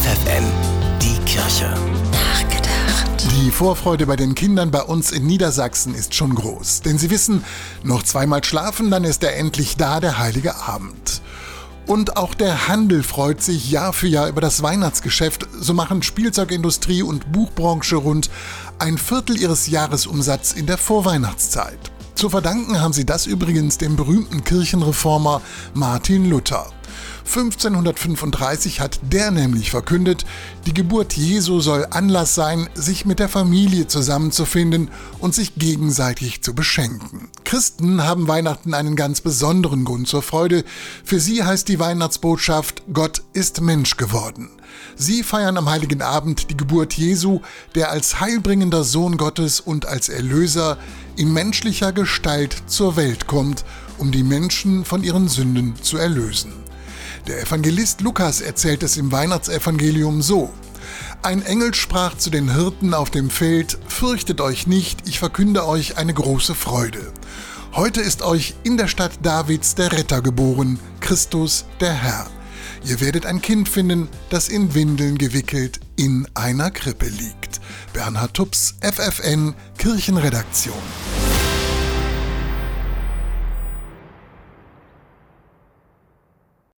FFN, die Kirche. Nachgedacht. Die Vorfreude bei den Kindern bei uns in Niedersachsen ist schon groß. Denn sie wissen, noch zweimal schlafen, dann ist er endlich da, der heilige Abend. Und auch der Handel freut sich Jahr für Jahr über das Weihnachtsgeschäft. So machen Spielzeugindustrie und Buchbranche rund ein Viertel ihres Jahresumsatz in der Vorweihnachtszeit. Zu verdanken haben sie das übrigens dem berühmten Kirchenreformer Martin Luther. 1535 hat der nämlich verkündet, die Geburt Jesu soll Anlass sein, sich mit der Familie zusammenzufinden und sich gegenseitig zu beschenken. Christen haben Weihnachten einen ganz besonderen Grund zur Freude. Für sie heißt die Weihnachtsbotschaft, Gott ist Mensch geworden. Sie feiern am heiligen Abend die Geburt Jesu, der als heilbringender Sohn Gottes und als Erlöser in menschlicher Gestalt zur Welt kommt, um die Menschen von ihren Sünden zu erlösen. Der Evangelist Lukas erzählt es im Weihnachtsevangelium so. Ein Engel sprach zu den Hirten auf dem Feld, Fürchtet euch nicht, ich verkünde euch eine große Freude. Heute ist euch in der Stadt Davids der Retter geboren, Christus der Herr. Ihr werdet ein Kind finden, das in Windeln gewickelt in einer Krippe liegt. Bernhard Tups, FFN, Kirchenredaktion.